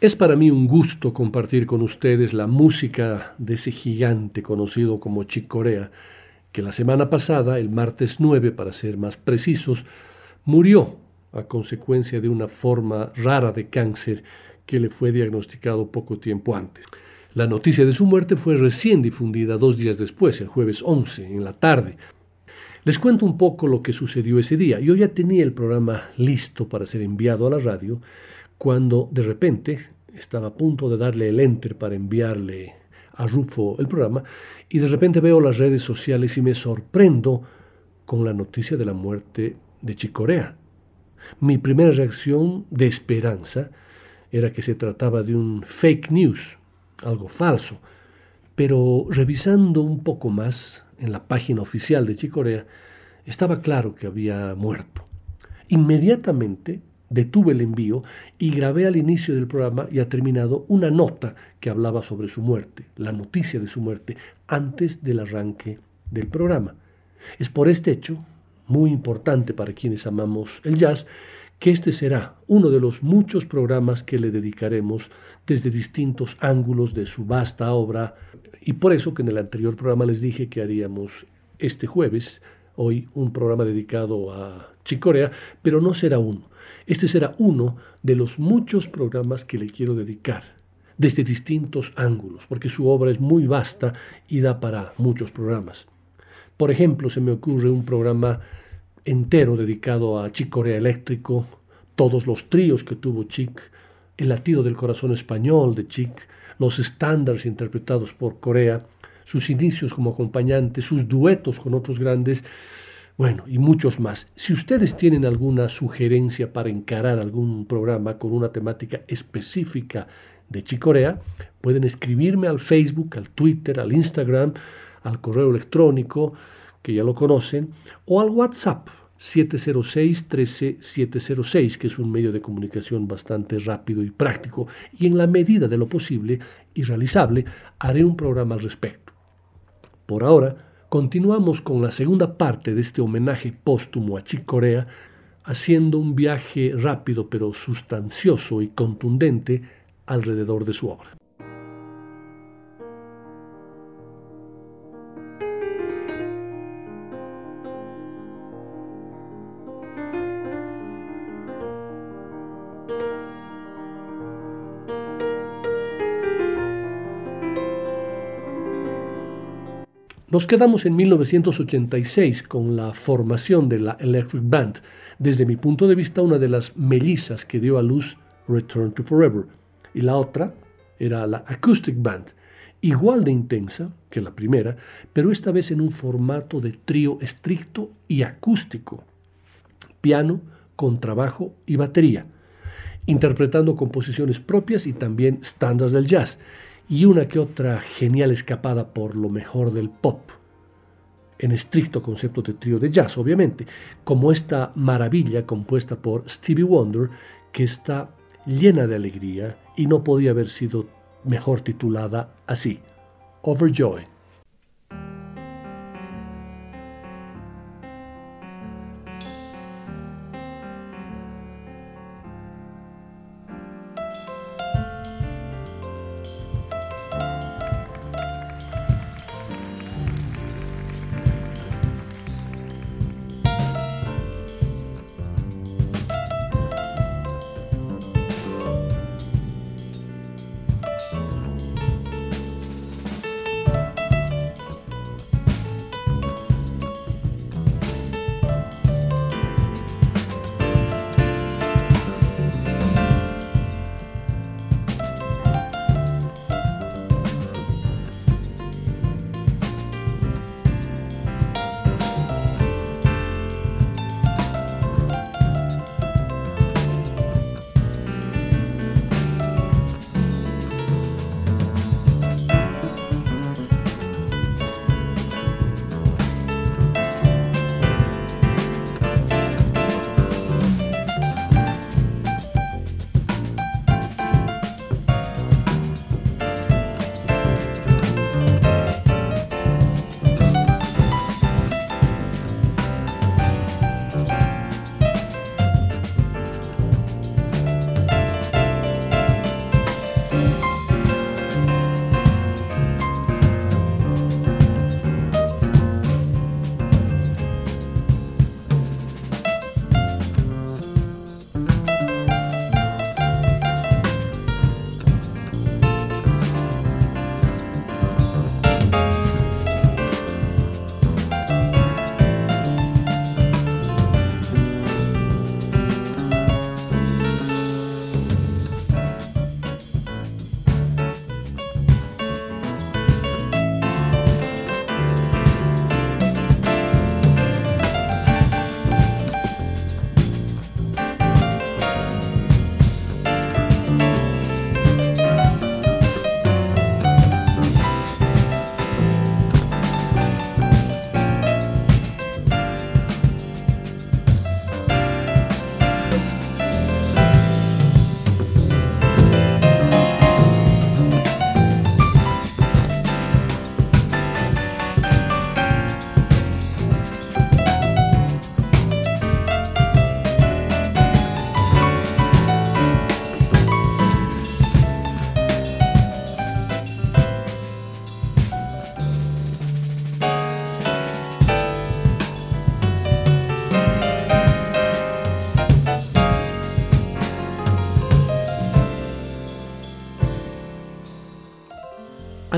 Es para mí un gusto compartir con ustedes la música de ese gigante conocido como Chick Corea, que la semana pasada, el martes 9 para ser más precisos, murió a consecuencia de una forma rara de cáncer que le fue diagnosticado poco tiempo antes. La noticia de su muerte fue recién difundida dos días después, el jueves 11, en la tarde. Les cuento un poco lo que sucedió ese día. Yo ya tenía el programa listo para ser enviado a la radio, cuando de repente estaba a punto de darle el enter para enviarle a Rufo el programa y de repente veo las redes sociales y me sorprendo con la noticia de la muerte de Chicorea. Mi primera reacción de esperanza era que se trataba de un fake news, algo falso, pero revisando un poco más en la página oficial de Chicorea, estaba claro que había muerto. Inmediatamente detuve el envío y grabé al inicio del programa ya terminado una nota que hablaba sobre su muerte, la noticia de su muerte, antes del arranque del programa. Es por este hecho, muy importante para quienes amamos el jazz, que este será uno de los muchos programas que le dedicaremos desde distintos ángulos de su vasta obra, y por eso que en el anterior programa les dije que haríamos este jueves, hoy, un programa dedicado a Chicorea, pero no será uno este será uno de los muchos programas que le quiero dedicar, desde distintos ángulos, porque su obra es muy vasta y da para muchos programas. Por ejemplo, se me ocurre un programa entero dedicado a Chick Corea Eléctrico, todos los tríos que tuvo Chick, el latido del corazón español de Chick, los estándares interpretados por Corea, sus inicios como acompañante, sus duetos con otros grandes, bueno, y muchos más. Si ustedes tienen alguna sugerencia para encarar algún programa con una temática específica de Chicorea, pueden escribirme al Facebook, al Twitter, al Instagram, al correo electrónico, que ya lo conocen, o al WhatsApp 706-13706, que es un medio de comunicación bastante rápido y práctico, y en la medida de lo posible y realizable, haré un programa al respecto. Por ahora, Continuamos con la segunda parte de este homenaje póstumo a Chick Corea, haciendo un viaje rápido pero sustancioso y contundente alrededor de su obra. Nos quedamos en 1986 con la formación de la Electric Band, desde mi punto de vista una de las mellizas que dio a luz Return to Forever, y la otra era la Acoustic Band, igual de intensa que la primera, pero esta vez en un formato de trío estricto y acústico, piano, contrabajo y batería, interpretando composiciones propias y también estándares del jazz, y una que otra genial escapada por lo mejor del pop, en estricto concepto de trío de jazz, obviamente, como esta maravilla compuesta por Stevie Wonder, que está llena de alegría y no podía haber sido mejor titulada así, Overjoy.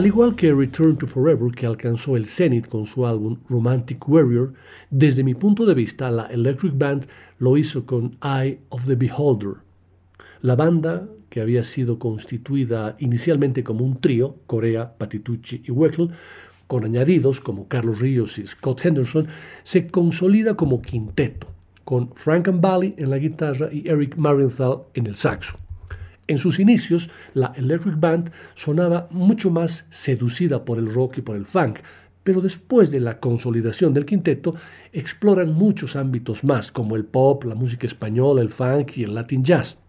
Al igual que Return to Forever, que alcanzó el cenit con su álbum Romantic Warrior, desde mi punto de vista, la Electric Band lo hizo con Eye of the Beholder. La banda, que había sido constituida inicialmente como un trío, Corea, Patitucci y Weckel, con añadidos como Carlos Ríos y Scott Henderson, se consolida como quinteto, con Frank Bally en la guitarra y Eric Marienthal en el saxo. En sus inicios, la Electric Band sonaba mucho más seducida por el rock y por el funk, pero después de la consolidación del quinteto, exploran muchos ámbitos más, como el pop, la música española, el funk y el latin jazz.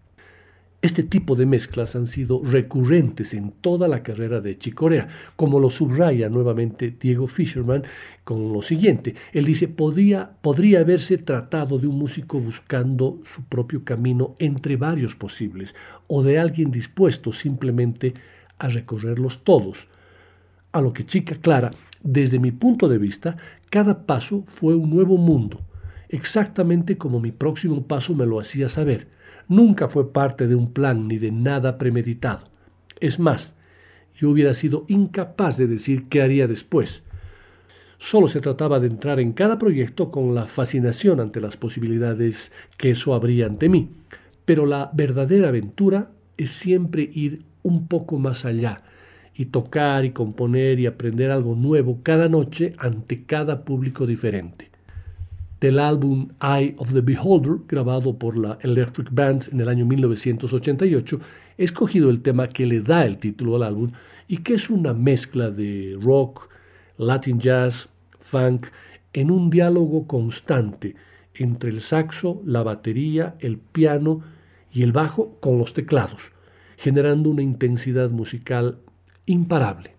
Este tipo de mezclas han sido recurrentes en toda la carrera de Chicorea, como lo subraya nuevamente Diego Fisherman con lo siguiente. Él dice, podría, podría haberse tratado de un músico buscando su propio camino entre varios posibles, o de alguien dispuesto simplemente a recorrerlos todos. A lo que Chica Clara, desde mi punto de vista, cada paso fue un nuevo mundo, exactamente como mi próximo paso me lo hacía saber nunca fue parte de un plan ni de nada premeditado. Es más, yo hubiera sido incapaz de decir qué haría después. Solo se trataba de entrar en cada proyecto con la fascinación ante las posibilidades que eso abría ante mí. Pero la verdadera aventura es siempre ir un poco más allá y tocar y componer y aprender algo nuevo cada noche ante cada público diferente del álbum Eye of the Beholder, grabado por la Electric Band en el año 1988, he escogido el tema que le da el título al álbum y que es una mezcla de rock, latin jazz, funk, en un diálogo constante entre el saxo, la batería, el piano y el bajo con los teclados, generando una intensidad musical imparable.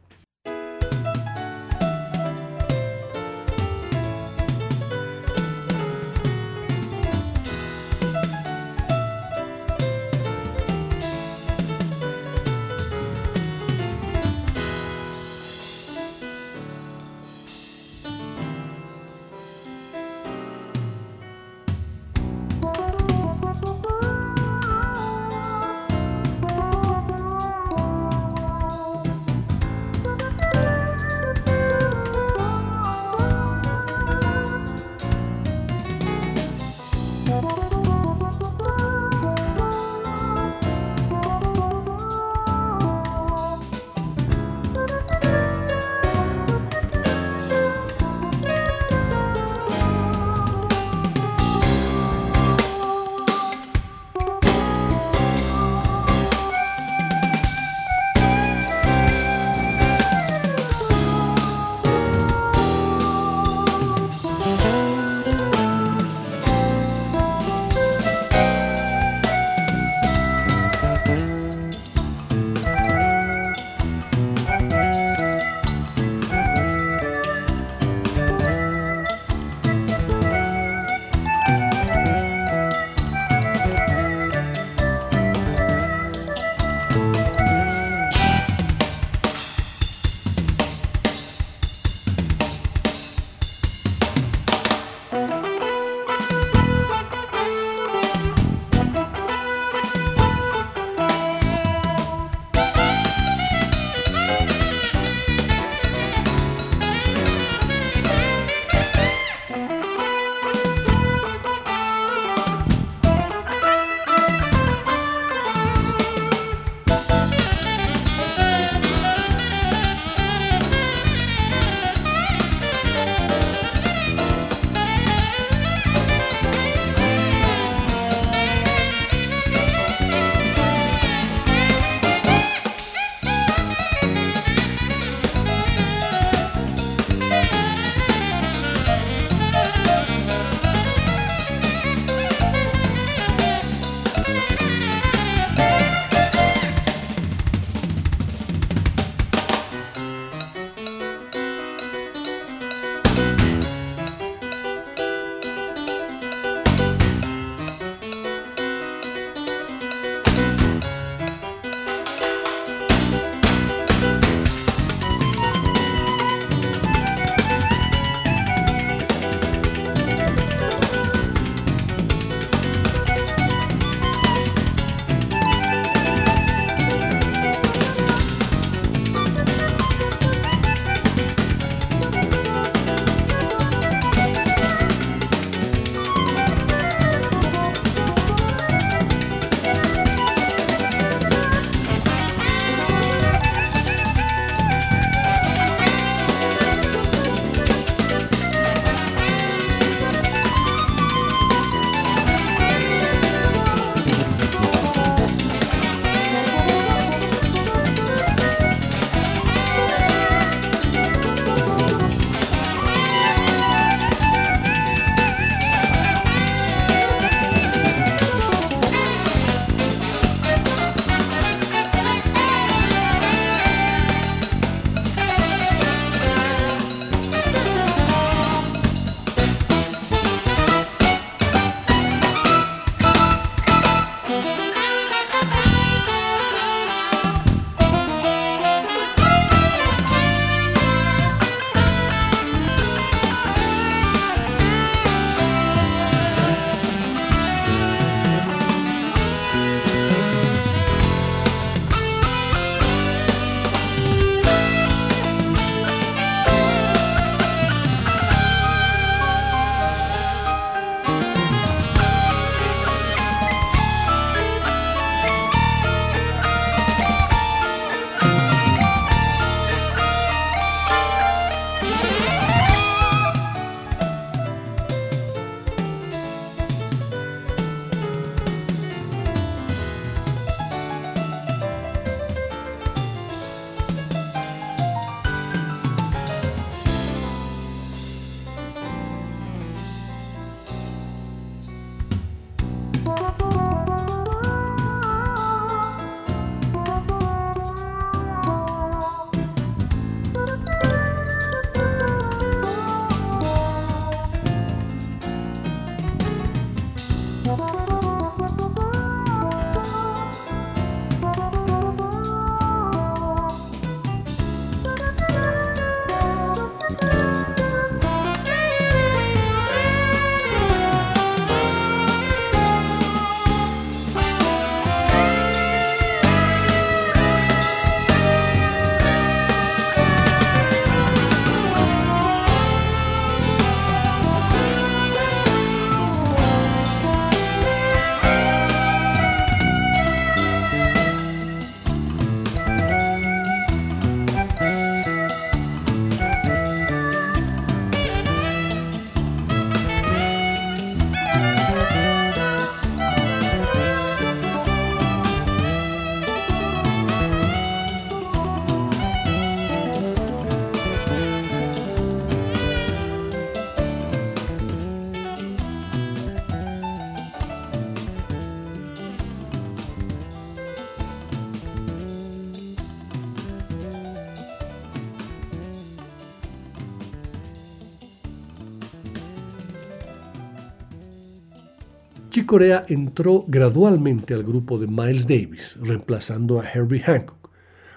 Corea entró gradualmente al grupo de Miles Davis, reemplazando a Herbie Hancock.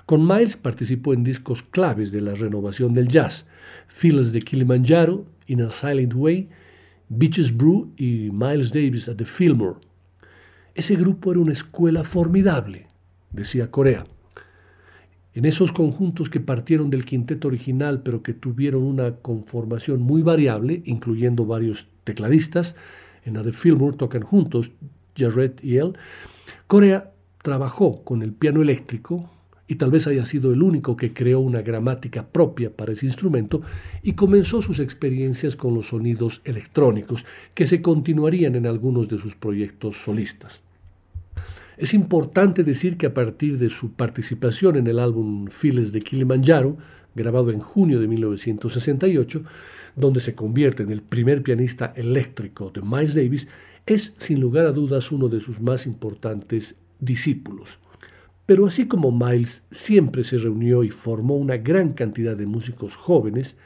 Con Miles participó en discos claves de la renovación del jazz, Phyllis de Kilimanjaro, In a Silent Way, Beaches Brew y Miles Davis at the Fillmore. Ese grupo era una escuela formidable, decía Corea. En esos conjuntos que partieron del quinteto original pero que tuvieron una conformación muy variable, incluyendo varios tecladistas, en The Fillmore tocan juntos Jarrett y él, Corea trabajó con el piano eléctrico y tal vez haya sido el único que creó una gramática propia para ese instrumento y comenzó sus experiencias con los sonidos electrónicos que se continuarían en algunos de sus proyectos solistas. Es importante decir que a partir de su participación en el álbum Files de Kilimanjaro, grabado en junio de 1968, donde se convierte en el primer pianista eléctrico de Miles Davis, es sin lugar a dudas uno de sus más importantes discípulos. Pero así como Miles siempre se reunió y formó una gran cantidad de músicos jóvenes,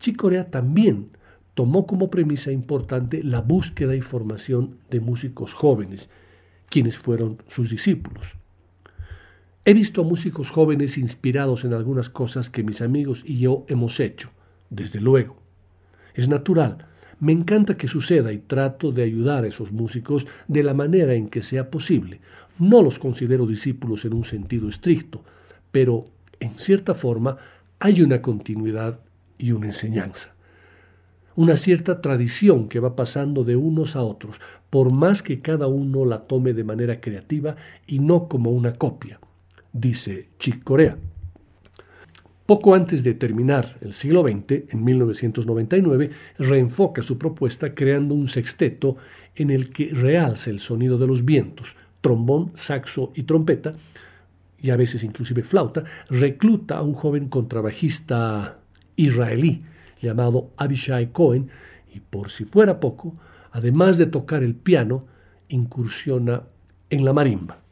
Chick Corea también tomó como premisa importante la búsqueda y formación de músicos jóvenes, quienes fueron sus discípulos. He visto a músicos jóvenes inspirados en algunas cosas que mis amigos y yo hemos hecho, desde luego. Es natural. Me encanta que suceda y trato de ayudar a esos músicos de la manera en que sea posible. No los considero discípulos en un sentido estricto, pero en cierta forma hay una continuidad y una enseñanza. Una cierta tradición que va pasando de unos a otros, por más que cada uno la tome de manera creativa y no como una copia, dice Chick Corea. Poco antes de terminar el siglo XX, en 1999, reenfoca su propuesta creando un sexteto en el que realza el sonido de los vientos, trombón, saxo y trompeta, y a veces inclusive flauta, recluta a un joven contrabajista israelí llamado Abishai Cohen, y por si fuera poco, además de tocar el piano, incursiona en la marimba.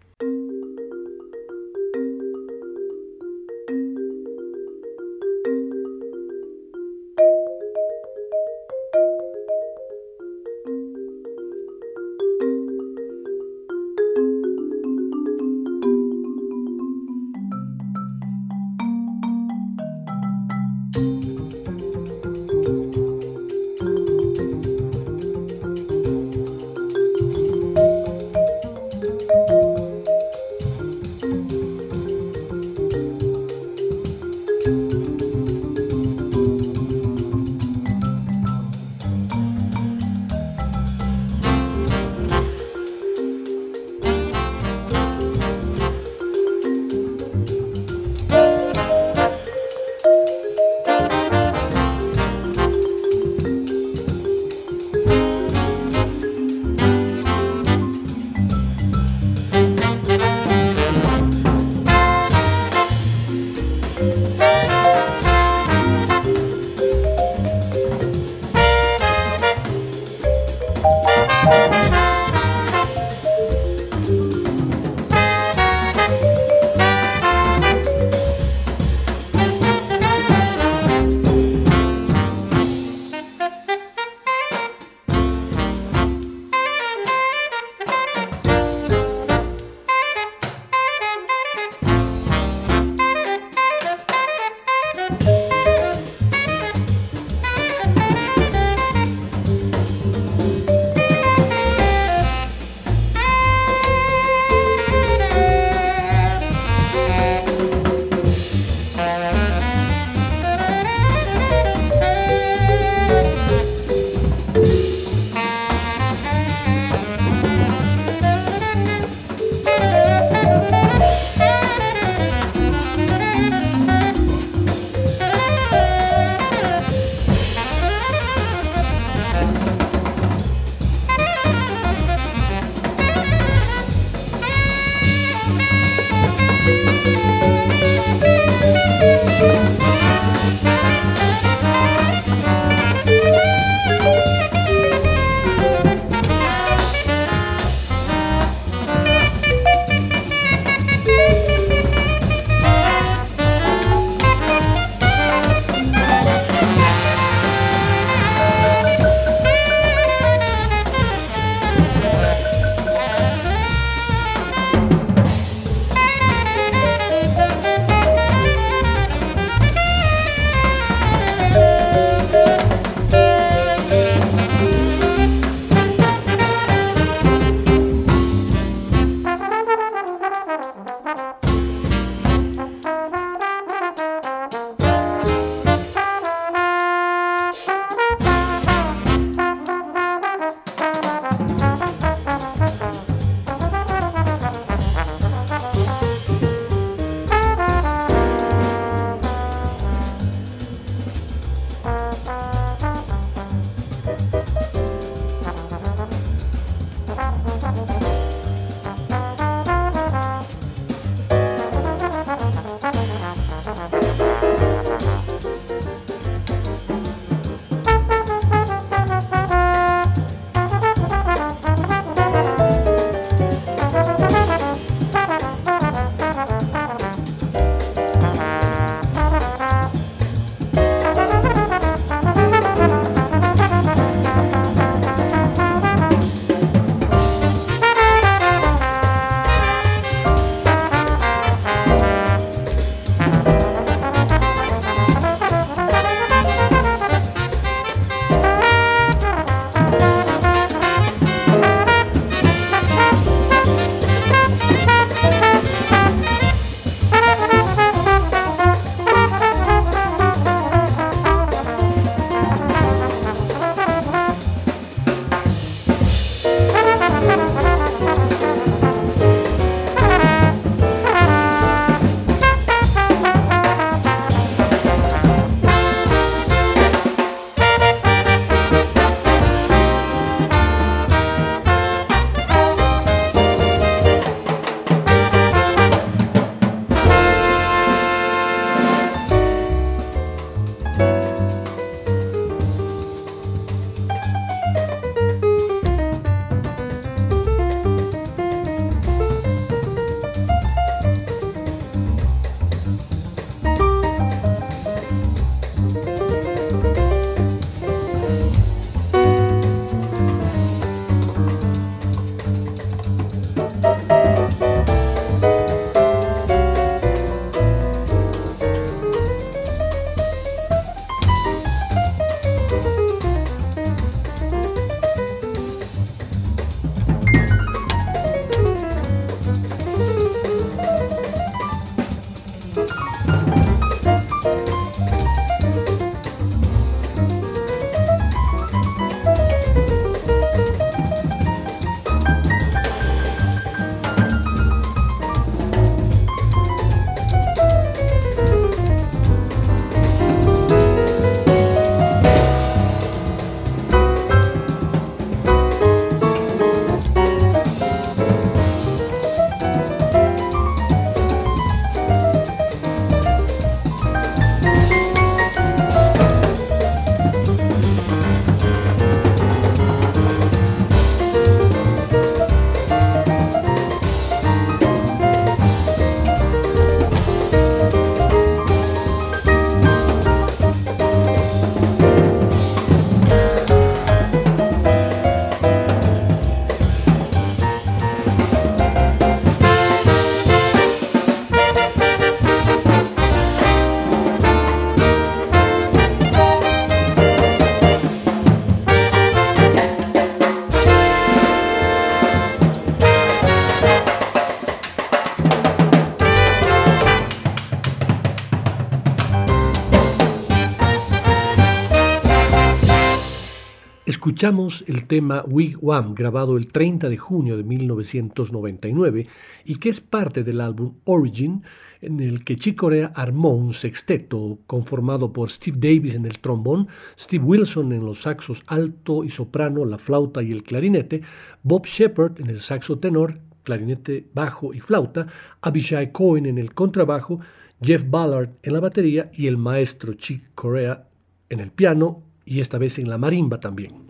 El tema Wigwam, grabado el 30 de junio de 1999 y que es parte del álbum Origin, en el que Chick Corea armó un sexteto conformado por Steve Davis en el trombón, Steve Wilson en los saxos alto y soprano, la flauta y el clarinete, Bob Shepard en el saxo tenor, clarinete bajo y flauta, Abishai Cohen en el contrabajo, Jeff Ballard en la batería y el maestro Chick Corea en el piano y esta vez en la marimba también.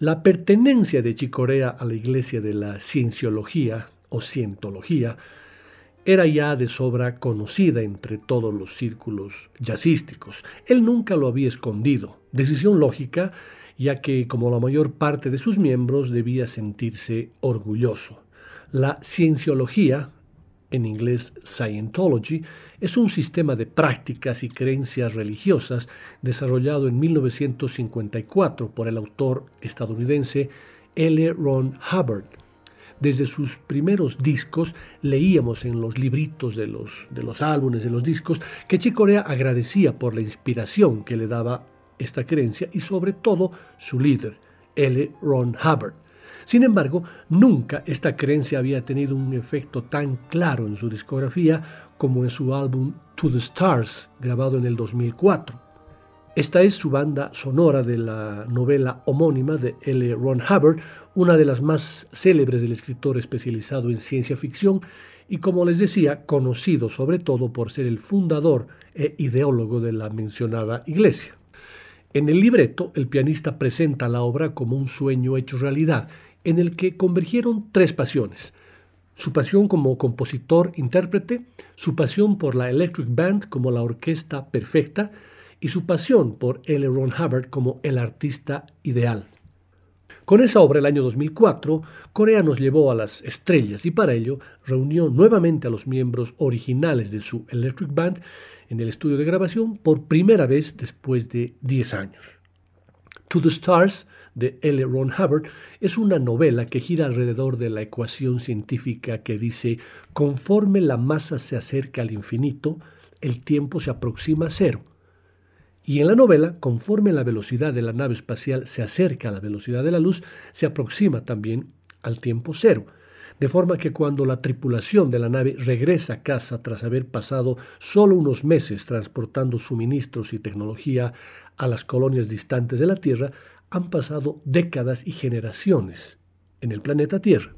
La pertenencia de Chicorea a la iglesia de la cienciología o cientología era ya de sobra conocida entre todos los círculos jazzísticos. Él nunca lo había escondido, decisión lógica, ya que como la mayor parte de sus miembros debía sentirse orgulloso. La cienciología, en inglés Scientology, es un sistema de prácticas y creencias religiosas desarrollado en 1954 por el autor estadounidense L. Ron Hubbard. Desde sus primeros discos leíamos en los libritos de los, de los álbumes, de los discos, que Chicorea agradecía por la inspiración que le daba esta creencia y sobre todo su líder, L. Ron Hubbard. Sin embargo, nunca esta creencia había tenido un efecto tan claro en su discografía como en su álbum To the Stars, grabado en el 2004. Esta es su banda sonora de la novela homónima de L. Ron Hubbard, una de las más célebres del escritor especializado en ciencia ficción y, como les decía, conocido sobre todo por ser el fundador e ideólogo de la mencionada iglesia. En el libreto, el pianista presenta la obra como un sueño hecho realidad en el que convergieron tres pasiones. Su pasión como compositor-intérprete, su pasión por la Electric Band como la orquesta perfecta y su pasión por L. Ron Hubbard como el artista ideal. Con esa obra, el año 2004, Corea nos llevó a las estrellas y para ello reunió nuevamente a los miembros originales de su Electric Band en el estudio de grabación por primera vez después de 10 años. To the Stars de L. Ron Hubbard es una novela que gira alrededor de la ecuación científica que dice, conforme la masa se acerca al infinito, el tiempo se aproxima a cero. Y en la novela, conforme la velocidad de la nave espacial se acerca a la velocidad de la luz, se aproxima también al tiempo cero. De forma que cuando la tripulación de la nave regresa a casa tras haber pasado solo unos meses transportando suministros y tecnología a las colonias distantes de la Tierra, han pasado décadas y generaciones en el planeta Tierra.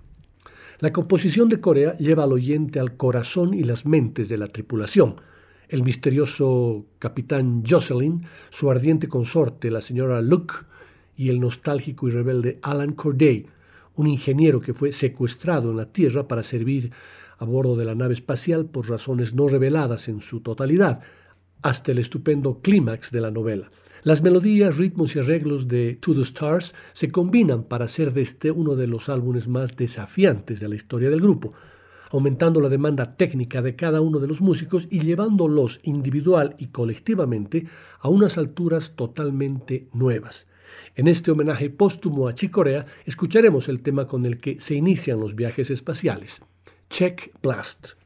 La composición de Corea lleva al oyente al corazón y las mentes de la tripulación. El misterioso capitán Jocelyn, su ardiente consorte, la señora Luke, y el nostálgico y rebelde Alan Corday, un ingeniero que fue secuestrado en la Tierra para servir a bordo de la nave espacial por razones no reveladas en su totalidad, hasta el estupendo clímax de la novela. Las melodías, ritmos y arreglos de To the Stars se combinan para hacer de este uno de los álbumes más desafiantes de la historia del grupo, aumentando la demanda técnica de cada uno de los músicos y llevándolos individual y colectivamente a unas alturas totalmente nuevas. En este homenaje póstumo a Chicorea escucharemos el tema con el que se inician los viajes espaciales, Check Blast.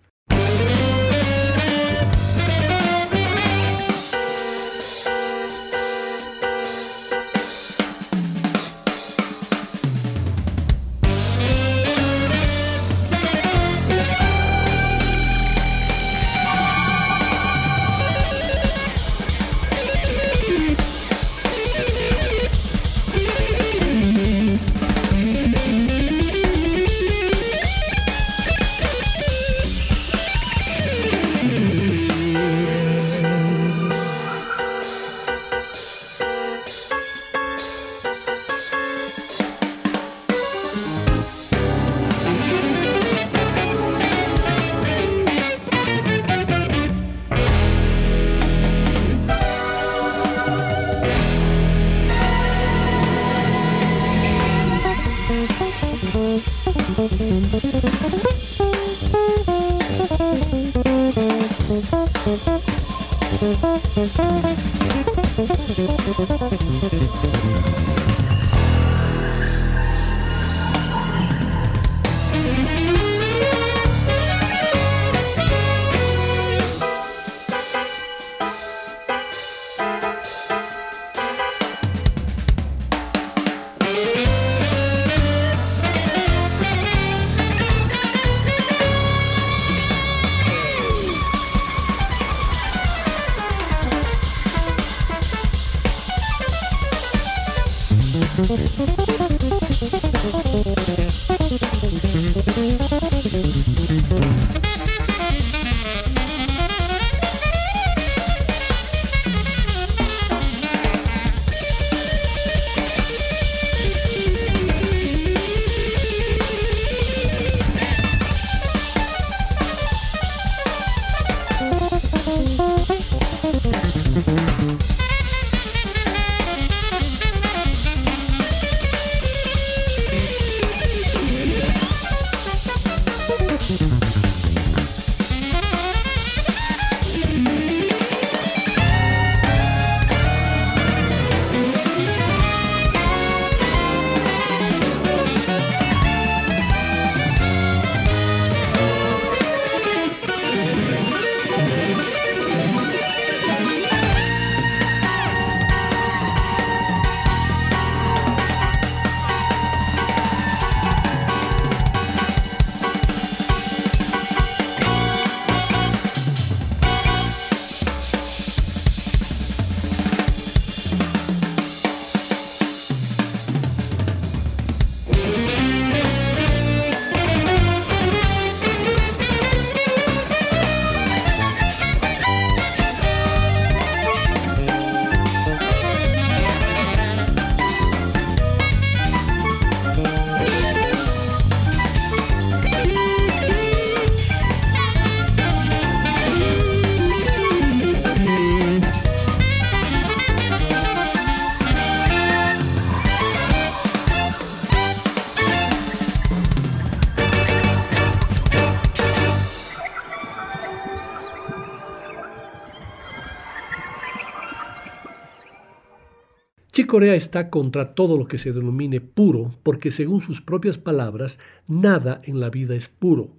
Corea está contra todo lo que se denomine puro, porque según sus propias palabras, nada en la vida es puro.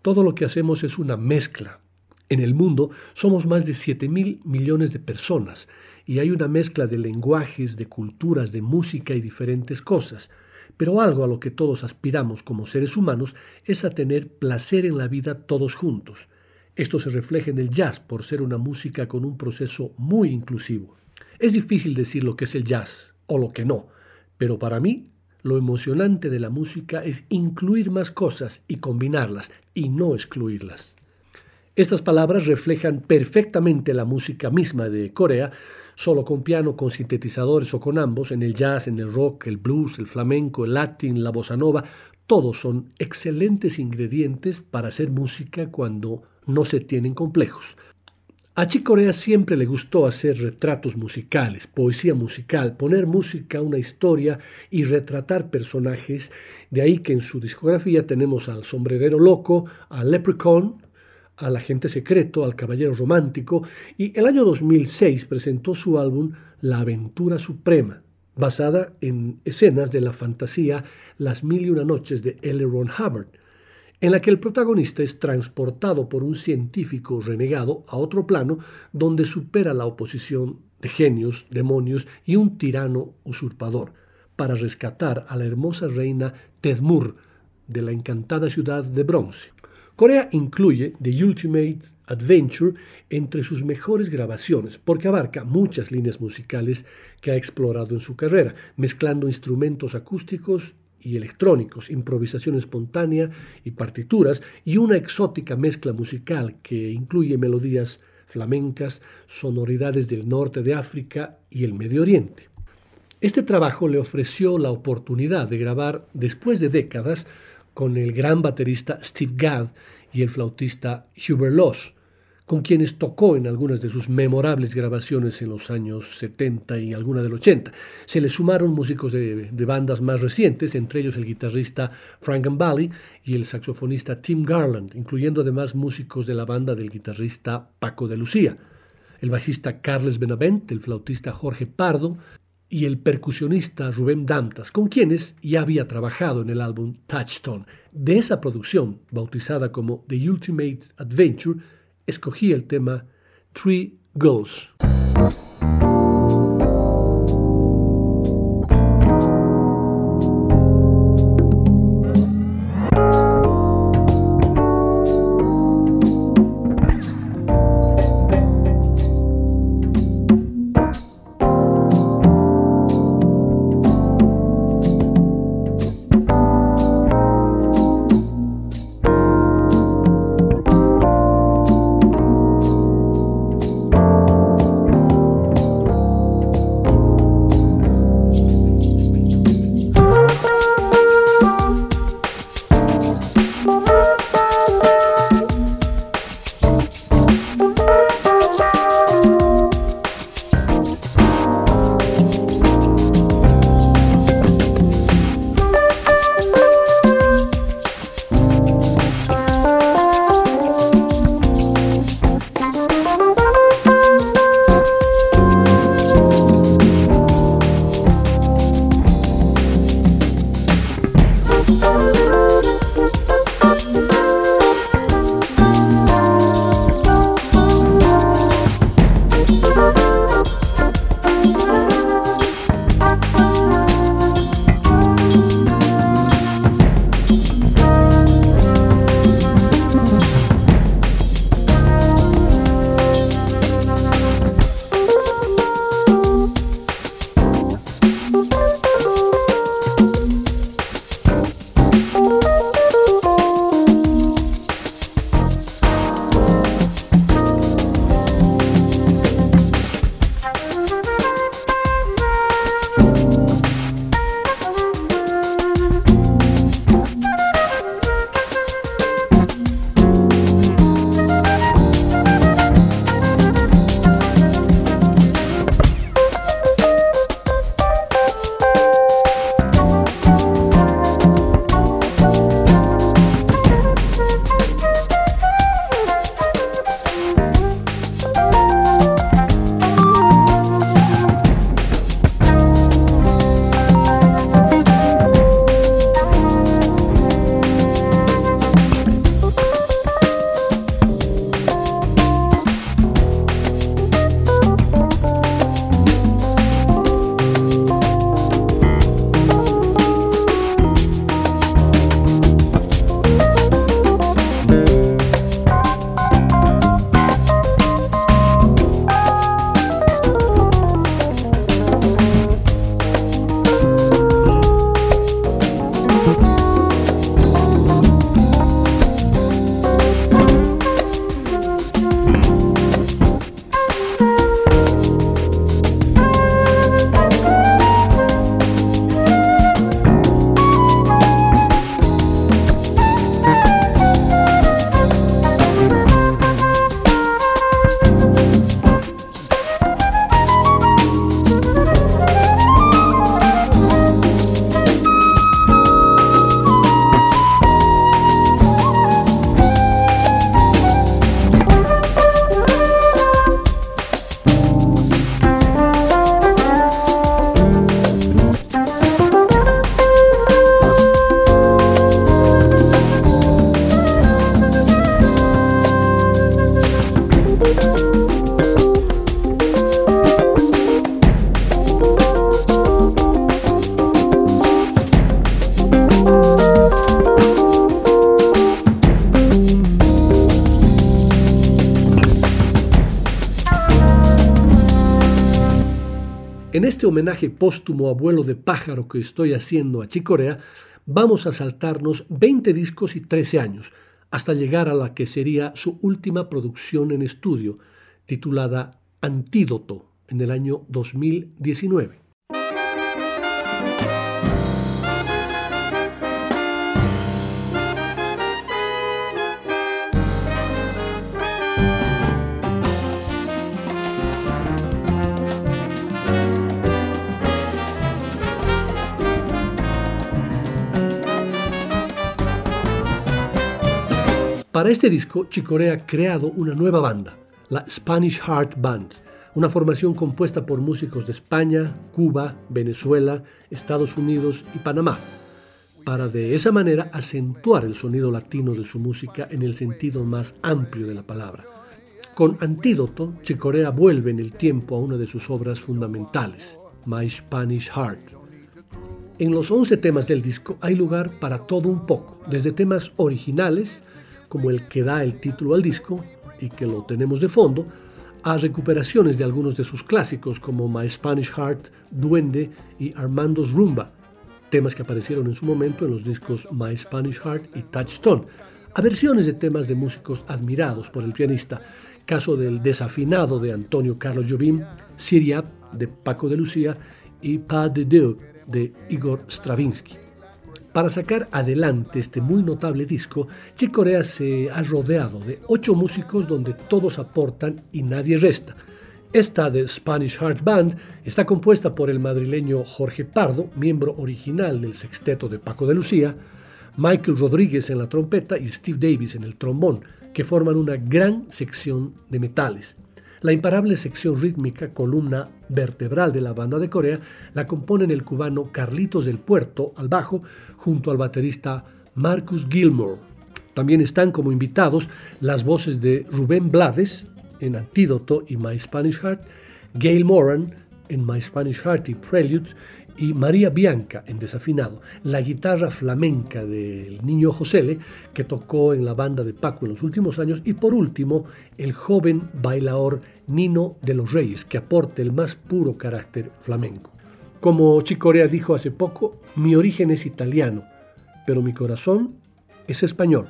Todo lo que hacemos es una mezcla. En el mundo somos más de 7 mil millones de personas y hay una mezcla de lenguajes, de culturas, de música y diferentes cosas. Pero algo a lo que todos aspiramos como seres humanos es a tener placer en la vida todos juntos. Esto se refleja en el jazz por ser una música con un proceso muy inclusivo. Es difícil decir lo que es el jazz o lo que no, pero para mí lo emocionante de la música es incluir más cosas y combinarlas y no excluirlas. Estas palabras reflejan perfectamente la música misma de Corea, solo con piano, con sintetizadores o con ambos, en el jazz, en el rock, el blues, el flamenco, el latín, la bossa nova, todos son excelentes ingredientes para hacer música cuando no se tienen complejos. A Corea siempre le gustó hacer retratos musicales, poesía musical, poner música a una historia y retratar personajes. De ahí que en su discografía tenemos al sombrerero loco, al leprechaun, al agente secreto, al caballero romántico y el año 2006 presentó su álbum La aventura suprema, basada en escenas de la fantasía Las mil y una noches de L. Ron Hubbard en la que el protagonista es transportado por un científico renegado a otro plano donde supera la oposición de genios, demonios y un tirano usurpador para rescatar a la hermosa reina Tedmur de la encantada ciudad de bronce. Corea incluye The Ultimate Adventure entre sus mejores grabaciones porque abarca muchas líneas musicales que ha explorado en su carrera, mezclando instrumentos acústicos y electrónicos, improvisación espontánea y partituras, y una exótica mezcla musical que incluye melodías flamencas, sonoridades del norte de África y el Medio Oriente. Este trabajo le ofreció la oportunidad de grabar después de décadas con el gran baterista Steve Gadd y el flautista Hubert Loss, con quienes tocó en algunas de sus memorables grabaciones en los años 70 y alguna del 80. Se le sumaron músicos de, bandas más recientes, entre ellos el guitarrista Frank Valley y el saxofonista Tim Garland, incluyendo además músicos de la banda del guitarrista Paco de Lucía. el bajista Carles Benavent, el flautista Jorge Pardo y el percusionista Rubén Dantas, con quienes ya había trabajado en el álbum Touchstone. De esa producción, bautizada como The Ultimate Adventure, escogí el tema Three Goals. Homenaje póstumo a vuelo de pájaro que estoy haciendo a Chicorea, vamos a saltarnos 20 discos y 13 años, hasta llegar a la que sería su última producción en estudio, titulada Antídoto, en el año 2019. Para este disco, Chicorea ha creado una nueva banda, la Spanish Heart Band, una formación compuesta por músicos de España, Cuba, Venezuela, Estados Unidos y Panamá, para de esa manera acentuar el sonido latino de su música en el sentido más amplio de la palabra. Con Antídoto, Chicorea vuelve en el tiempo a una de sus obras fundamentales, My Spanish Heart. En los 11 temas del disco hay lugar para todo un poco, desde temas originales, como el que da el título al disco y que lo tenemos de fondo, a recuperaciones de algunos de sus clásicos como My Spanish Heart, Duende y Armando's Rumba, temas que aparecieron en su momento en los discos My Spanish Heart y Touchstone, a versiones de temas de músicos admirados por el pianista, caso del desafinado de Antonio Carlos Jobim, Siriap de Paco de Lucía y Pas de Deux de Igor Stravinsky. Para sacar adelante este muy notable disco, Chick Corea se ha rodeado de ocho músicos donde todos aportan y nadie resta. Esta de Spanish Heart Band está compuesta por el madrileño Jorge Pardo, miembro original del sexteto de Paco de Lucía, Michael Rodríguez en la trompeta y Steve Davis en el trombón, que forman una gran sección de metales. La imparable sección rítmica, columna vertebral de la banda de Corea, la componen el cubano Carlitos del Puerto al bajo junto al baterista Marcus Gilmore. También están como invitados las voces de Rubén Blades en Antídoto y My Spanish Heart, Gail Moran en My Spanish Heart y Preludes y María Bianca en Desafinado, la guitarra flamenca del niño Josele que tocó en la banda de Paco en los últimos años y por último el joven bailador Nino de los Reyes que aporta el más puro carácter flamenco. Como Chicorea dijo hace poco, mi origen es italiano, pero mi corazón es español.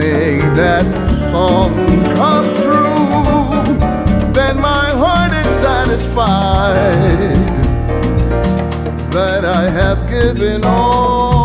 Make that song come true, then my heart is satisfied that I have given all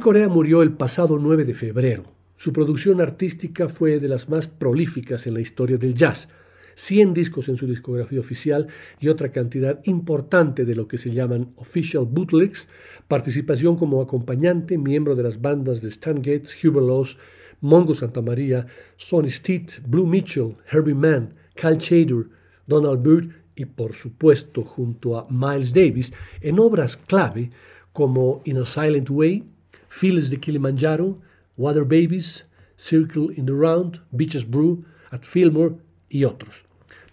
Corea murió el pasado 9 de febrero. Su producción artística fue de las más prolíficas en la historia del jazz. 100 discos en su discografía oficial y otra cantidad importante de lo que se llaman official bootlegs, participación como acompañante, miembro de las bandas de Stan Gates, Hubert Laws, Mongo Santa María, Sonny Stitt, Blue Mitchell, Herbie Mann, Cal Chader, Donald Byrd y por supuesto junto a Miles Davis en obras clave como In a Silent Way, Phyllis de Kilimanjaro, Water Babies, Circle in the Round, Beaches Brew, at Fillmore y otros.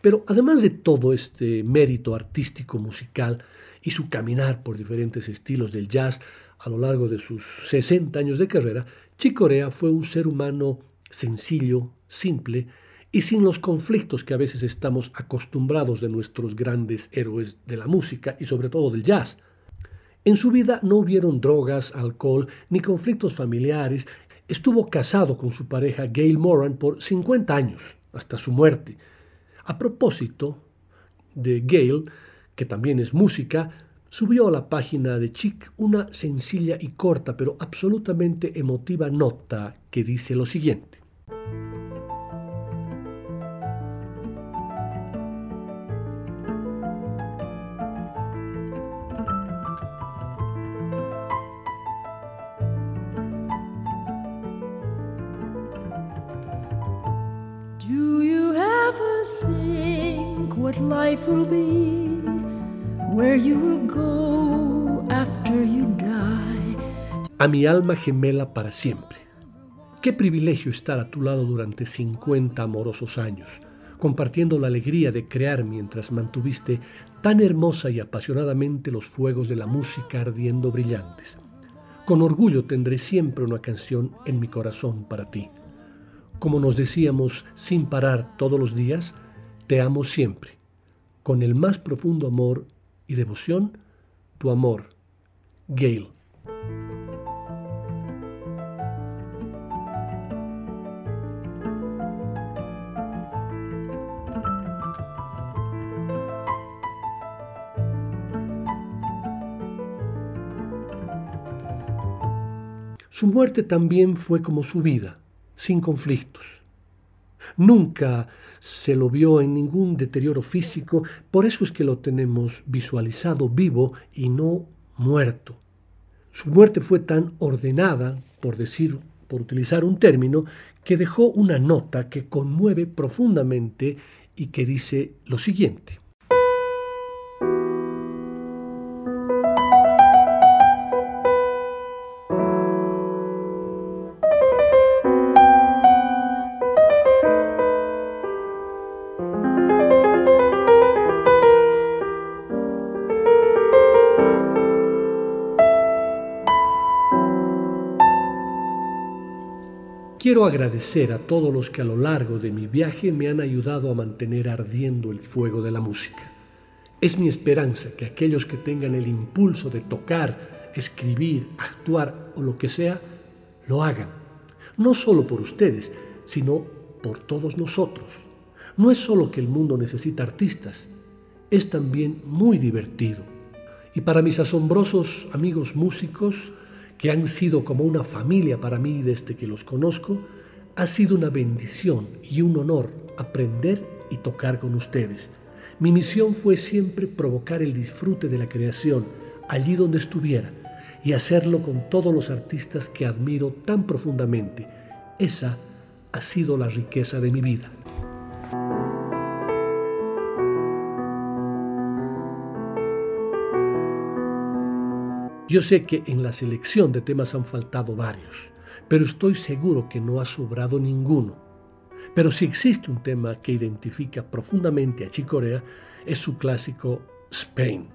Pero además de todo este mérito artístico musical y su caminar por diferentes estilos del jazz a lo largo de sus 60 años de carrera, Chicorea fue un ser humano sencillo, simple y sin los conflictos que a veces estamos acostumbrados de nuestros grandes héroes de la música y sobre todo del jazz. En su vida no hubieron drogas, alcohol ni conflictos familiares. Estuvo casado con su pareja Gail Moran por 50 años, hasta su muerte. A propósito de Gail, que también es música, subió a la página de Chic una sencilla y corta pero absolutamente emotiva nota que dice lo siguiente. A mi alma gemela para siempre. Qué privilegio estar a tu lado durante 50 amorosos años, compartiendo la alegría de crear mientras mantuviste tan hermosa y apasionadamente los fuegos de la música ardiendo brillantes. Con orgullo tendré siempre una canción en mi corazón para ti. Como nos decíamos sin parar todos los días, te amo siempre con el más profundo amor y devoción, tu amor, Gail. Su muerte también fue como su vida, sin conflictos. Nunca se lo vio en ningún deterioro físico, por eso es que lo tenemos visualizado vivo y no muerto. Su muerte fue tan ordenada, por decir, por utilizar un término, que dejó una nota que conmueve profundamente y que dice lo siguiente. Quiero agradecer a todos los que a lo largo de mi viaje me han ayudado a mantener ardiendo el fuego de la música. Es mi esperanza que aquellos que tengan el impulso de tocar, escribir, actuar o lo que sea, lo hagan. No solo por ustedes, sino por todos nosotros. No es solo que el mundo necesita artistas, es también muy divertido. Y para mis asombrosos amigos músicos, que han sido como una familia para mí desde que los conozco, ha sido una bendición y un honor aprender y tocar con ustedes. Mi misión fue siempre provocar el disfrute de la creación allí donde estuviera y hacerlo con todos los artistas que admiro tan profundamente. Esa ha sido la riqueza de mi vida. Yo sé que en la selección de temas han faltado varios, pero estoy seguro que no ha sobrado ninguno. Pero si existe un tema que identifica profundamente a Chicorea, es su clásico Spain,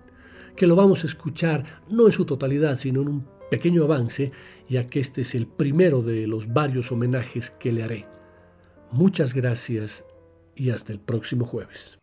que lo vamos a escuchar no en su totalidad, sino en un pequeño avance, ya que este es el primero de los varios homenajes que le haré. Muchas gracias y hasta el próximo jueves.